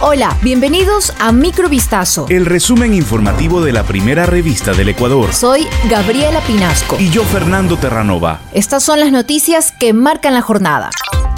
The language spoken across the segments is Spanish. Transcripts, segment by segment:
Hola, bienvenidos a Microvistazo. El resumen informativo de la primera revista del Ecuador. Soy Gabriela Pinasco. Y yo, Fernando Terranova. Estas son las noticias que marcan la jornada.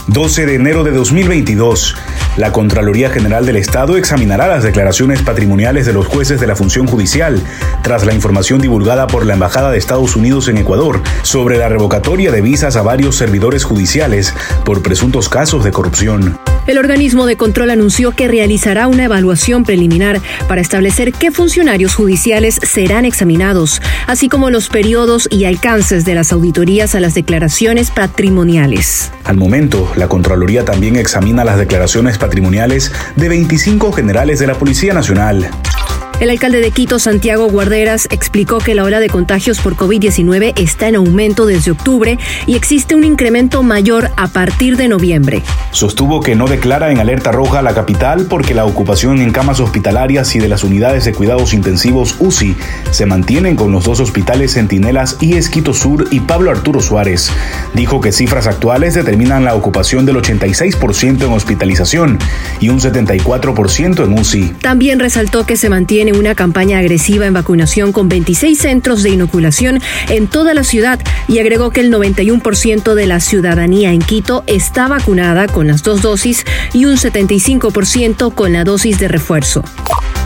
12 de enero de 2022. La Contraloría General del Estado examinará las declaraciones patrimoniales de los jueces de la función judicial, tras la información divulgada por la Embajada de Estados Unidos en Ecuador sobre la revocatoria de visas a varios servidores judiciales por presuntos casos de corrupción. El organismo de control anunció que realizará una evaluación preliminar para establecer qué funcionarios judiciales serán examinados, así como los periodos y alcances de las auditorías a las declaraciones patrimoniales. Al momento, la Contraloría también examina las declaraciones patrimoniales de 25 generales de la Policía Nacional. El alcalde de Quito, Santiago Guarderas, explicó que la ola de contagios por COVID-19 está en aumento desde octubre y existe un incremento mayor a partir de noviembre. Sostuvo que no declara en alerta roja la capital porque la ocupación en camas hospitalarias y de las unidades de cuidados intensivos UCI se mantienen con los dos hospitales Centinelas y Esquito Sur y Pablo Arturo Suárez. Dijo que cifras actuales determinan la ocupación del 86% en hospitalización y un 74% en UCI. También resaltó que se mantiene una campaña agresiva en vacunación con 26 centros de inoculación en toda la ciudad y agregó que el 91% de la ciudadanía en Quito está vacunada con las dos dosis y un 75% con la dosis de refuerzo.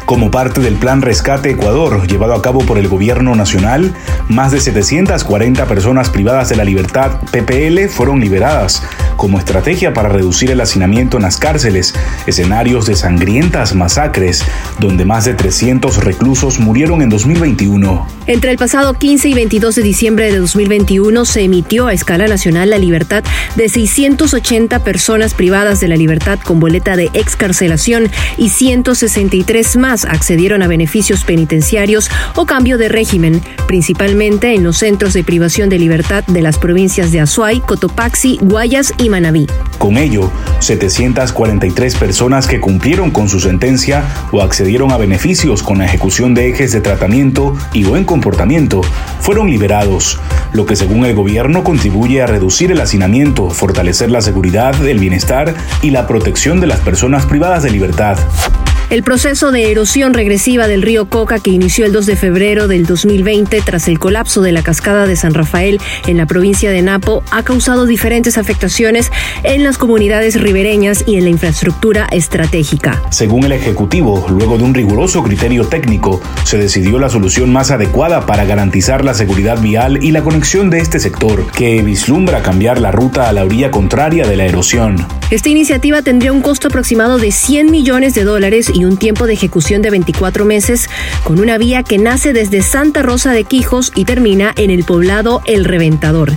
Como parte del Plan Rescate Ecuador, llevado a cabo por el Gobierno Nacional, más de 740 personas privadas de la libertad PPL fueron liberadas como estrategia para reducir el hacinamiento en las cárceles, escenarios de sangrientas masacres, donde más de 300 reclusos murieron en 2021. Entre el pasado 15 y 22 de diciembre de 2021 se emitió a escala nacional la libertad de 680 personas privadas de la libertad con boleta de excarcelación y 163 más accedieron a beneficios penitenciarios o cambio de régimen, principalmente en los centros de privación de libertad de las provincias de Azuay, Cotopaxi, Guayas y Con ello, 743 personas que cumplieron con su sentencia o accedieron a beneficios con la ejecución de ejes de tratamiento y buen comportamiento fueron liberados, lo que según el gobierno contribuye a reducir el hacinamiento, fortalecer la seguridad, el bienestar y la protección de las personas privadas de libertad. El proceso de erosión regresiva del río Coca que inició el 2 de febrero del 2020 tras el colapso de la cascada de San Rafael en la provincia de Napo ha causado diferentes afectaciones en las comunidades ribereñas y en la infraestructura estratégica. Según el Ejecutivo, luego de un riguroso criterio técnico, se decidió la solución más adecuada para garantizar la seguridad vial y la conexión de este sector, que vislumbra cambiar la ruta a la orilla contraria de la erosión. Esta iniciativa tendría un costo aproximado de 100 millones de dólares y un tiempo de ejecución de 24 meses, con una vía que nace desde Santa Rosa de Quijos y termina en el poblado El Reventador.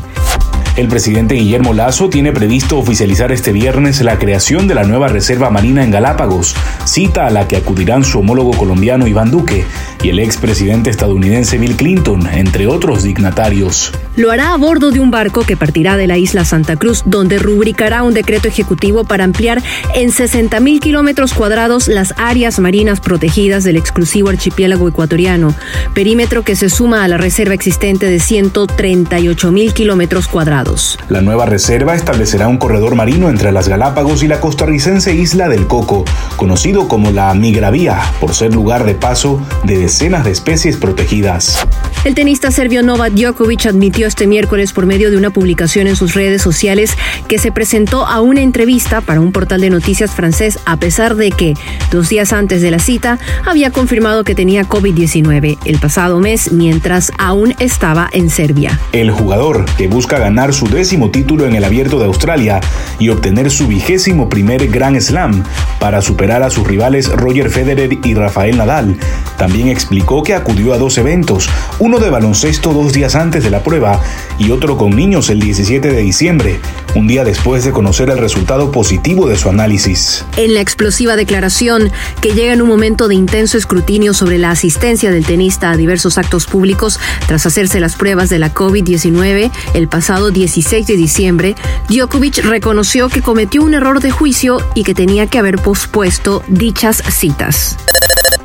El presidente Guillermo Lazo tiene previsto oficializar este viernes la creación de la nueva reserva marina en Galápagos, cita a la que acudirán su homólogo colombiano Iván Duque y el expresidente estadounidense Bill Clinton, entre otros dignatarios. Lo hará a bordo de un barco que partirá de la isla Santa Cruz, donde rubricará un decreto ejecutivo para ampliar en 60 mil kilómetros cuadrados las áreas marinas protegidas del exclusivo archipiélago ecuatoriano, perímetro que se suma a la reserva existente de 138 mil kilómetros cuadrados. La nueva reserva establecerá un corredor marino entre las Galápagos y la costarricense isla del Coco, conocido como la Migravía, por ser lugar de paso de decenas de especies protegidas. El tenista serbio Novak Djokovic admitió este miércoles por medio de una publicación en sus redes sociales que se presentó a una entrevista para un portal de noticias francés a pesar de que, dos días antes de la cita, había confirmado que tenía COVID-19 el pasado mes mientras aún estaba en Serbia. El jugador, que busca ganar su décimo título en el Abierto de Australia y obtener su vigésimo primer Grand Slam para superar a sus rivales Roger Federer y Rafael Nadal, también explicó que acudió a dos eventos, de baloncesto dos días antes de la prueba y otro con niños el 17 de diciembre, un día después de conocer el resultado positivo de su análisis. En la explosiva declaración, que llega en un momento de intenso escrutinio sobre la asistencia del tenista a diversos actos públicos tras hacerse las pruebas de la COVID-19 el pasado 16 de diciembre, Djokovic reconoció que cometió un error de juicio y que tenía que haber pospuesto dichas citas.